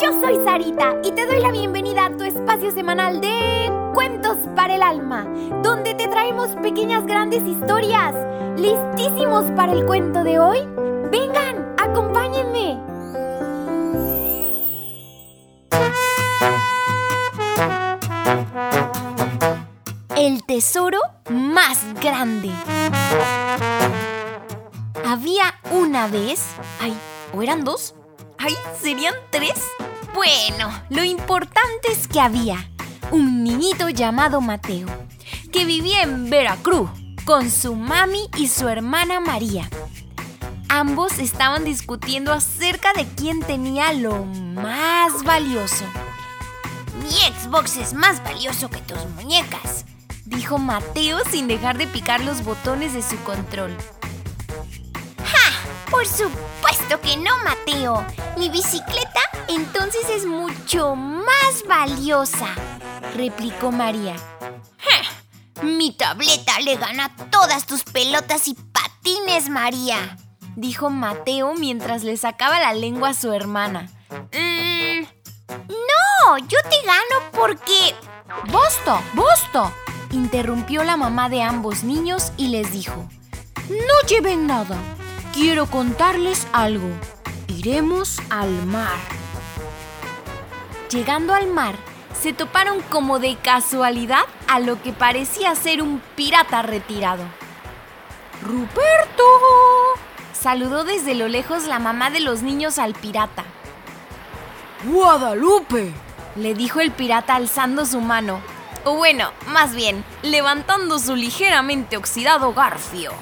yo soy Sarita y te doy la bienvenida a tu espacio semanal de Cuentos para el Alma, donde te traemos pequeñas grandes historias. ¿Listísimos para el cuento de hoy? Vengan, acompáñenme. El tesoro más grande. Había una vez... Ay, ¿o eran dos? Ay, ¿serían tres? Bueno, lo importante es que había un niñito llamado Mateo, que vivía en Veracruz con su mami y su hermana María. Ambos estaban discutiendo acerca de quién tenía lo más valioso. Mi Xbox es más valioso que tus muñecas, dijo Mateo sin dejar de picar los botones de su control. Por supuesto que no, Mateo. Mi bicicleta entonces es mucho más valiosa, replicó María. Mi tableta le gana todas tus pelotas y patines, María, dijo Mateo mientras le sacaba la lengua a su hermana. Mm, no, yo te gano porque... ¡Basta! ¡Basta! interrumpió la mamá de ambos niños y les dijo, No lleven nada, quiero contarles algo. Iremos al mar. Llegando al mar, se toparon como de casualidad a lo que parecía ser un pirata retirado. ¡Ruperto! Saludó desde lo lejos la mamá de los niños al pirata. ¡Guadalupe! Le dijo el pirata alzando su mano, o bueno, más bien, levantando su ligeramente oxidado garfio.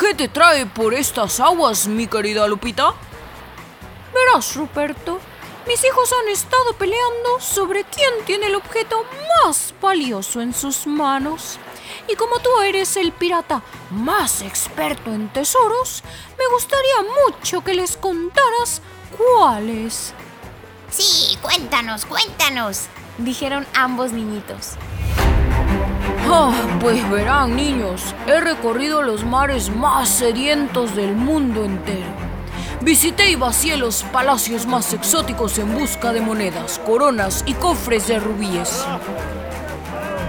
¿Qué te trae por estas aguas, mi querida Lupita? Verás, Ruperto, mis hijos han estado peleando sobre quién tiene el objeto más valioso en sus manos. Y como tú eres el pirata más experto en tesoros, me gustaría mucho que les contaras cuál es. Sí, cuéntanos, cuéntanos, dijeron ambos niñitos. Ah, pues verán, niños, he recorrido los mares más sedientos del mundo entero Visité y vacié los palacios más exóticos en busca de monedas, coronas y cofres de rubíes.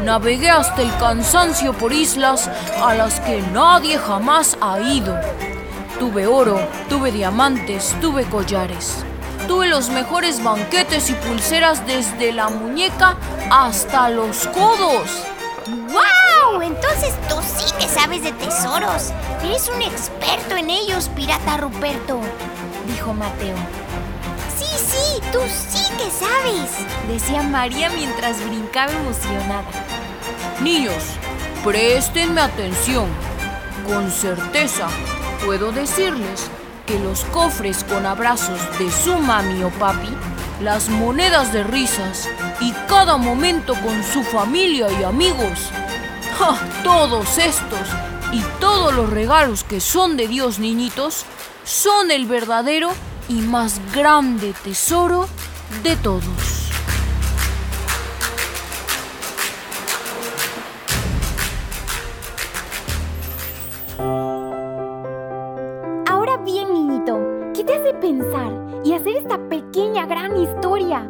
Navegué hasta el cansancio por islas a las que nadie jamás ha ido. Tuve oro, tuve diamantes, tuve collares. Tuve los mejores banquetes y pulseras desde la muñeca hasta los codos. ¡Wow! Entonces tú sí que sabes de tesoros. Eres un experto en ellos, pirata Ruperto, dijo Mateo. Sí, sí, tú sí que sabes, decía María mientras brincaba emocionada. Niños, préstenme atención. Con certeza puedo decirles que los cofres con abrazos de su mami o papi, las monedas de risas cada momento con su familia y amigos, ¡ja! todos estos y todos los regalos que son de Dios, niñitos, son el verdadero y más grande tesoro de todos. Ahora bien, niñito, ¿qué te hace pensar y hacer esta pequeña gran historia?